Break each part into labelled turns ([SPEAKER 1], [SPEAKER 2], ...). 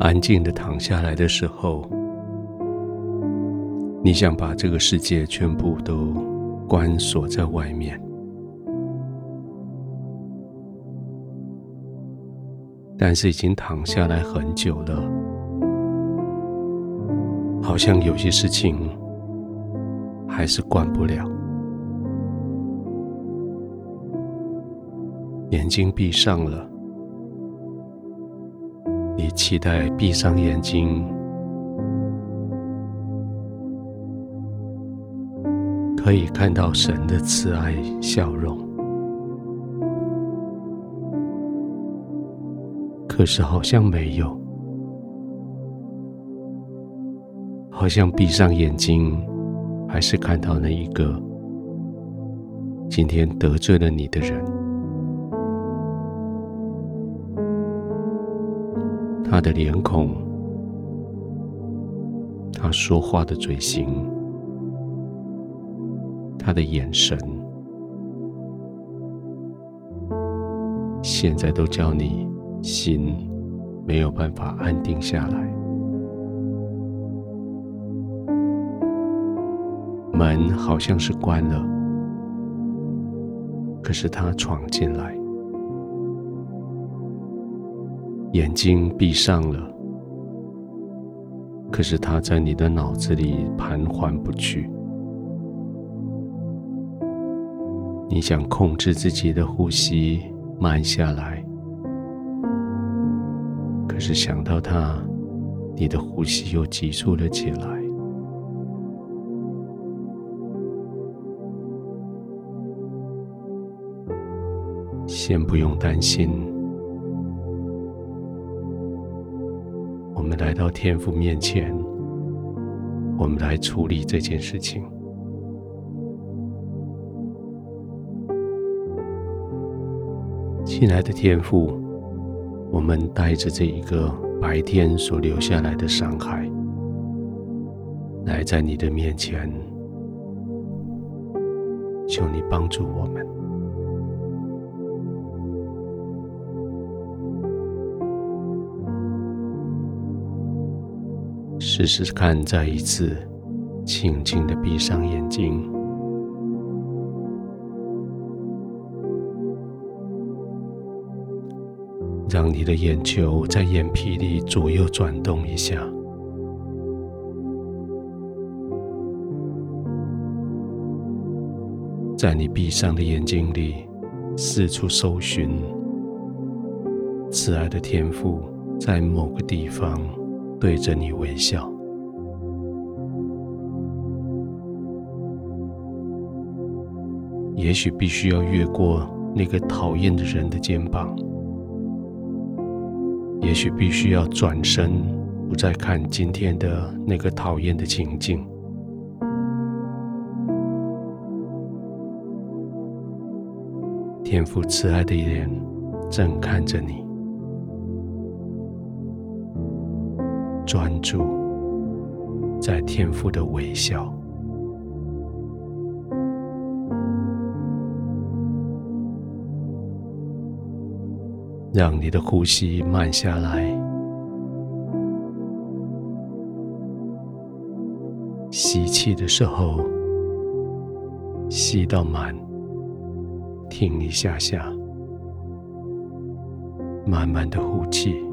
[SPEAKER 1] 安静的躺下来的时候，你想把这个世界全部都关锁在外面，但是已经躺下来很久了，好像有些事情还是关不了。眼睛闭上了，你期待闭上眼睛，可以看到神的慈爱笑容。可是好像没有，好像闭上眼睛，还是看到那一个今天得罪了你的人。他的脸孔，他说话的嘴型，他的眼神，现在都叫你心没有办法安定下来。门好像是关了，可是他闯进来。眼睛闭上了，可是他在你的脑子里盘桓不去。你想控制自己的呼吸慢下来，可是想到他，你的呼吸又急促了起来。先不用担心。到天父面前，我们来处理这件事情。亲爱的天父，我们带着这一个白天所留下来的伤害，来在你的面前，求你帮助我们。试试看，再一次轻轻的闭上眼睛，让你的眼球在眼皮里左右转动一下，在你闭上的眼睛里四处搜寻，慈爱的天赋在某个地方。对着你微笑，也许必须要越过那个讨厌的人的肩膀，也许必须要转身，不再看今天的那个讨厌的情境。天赋慈爱的眼正看着你。专注在天父的微笑，让你的呼吸慢下来，吸气的时候吸到满，停一下下，慢慢的呼气。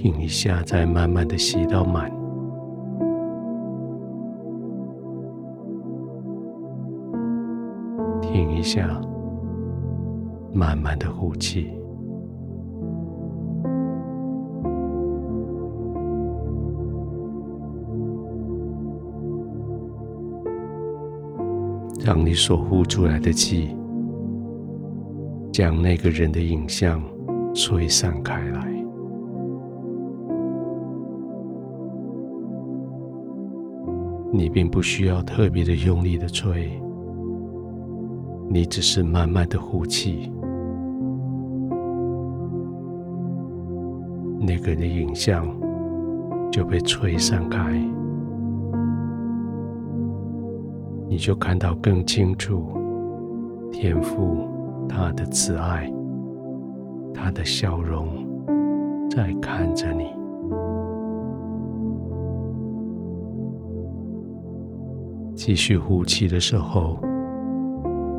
[SPEAKER 1] 停一下，再慢慢的吸到满。停一下，慢慢的呼气。让你所呼出来的气，将那个人的影像吹散开来。你并不需要特别的用力的吹，你只是慢慢的呼气，那个的影像就被吹散开。你就看到更清楚天父他的慈爱，他的笑容在看着你。继续呼气的时候，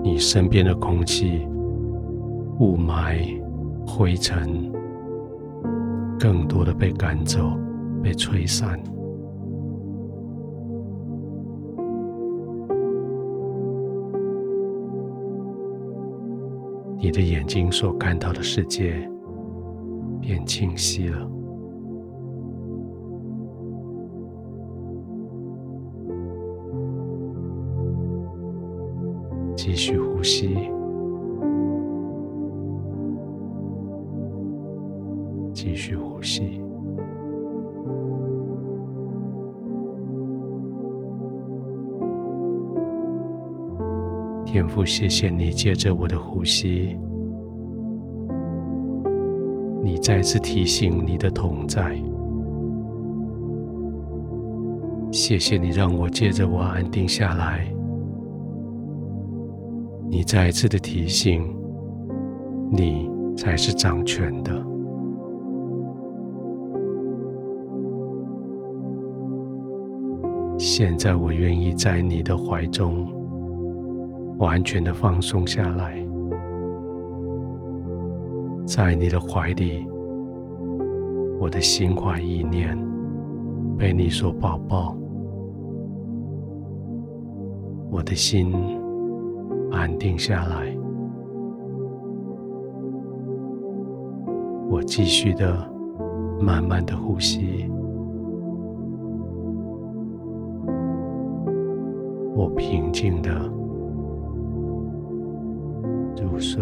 [SPEAKER 1] 你身边的空气、雾霾、灰尘，更多的被赶走、被吹散。你的眼睛所看到的世界变清晰了。继续呼吸，继续呼吸。天父，谢谢你借着我的呼吸，你再次提醒你的同在。谢谢你让我借着我安定下来，你再一次的提醒，你才是掌权的。现在我愿意在你的怀中。完全的放松下来，在你的怀里，我的心怀意念被你所抱抱，我的心安定下来，我继续的慢慢的呼吸，我平静的。入睡。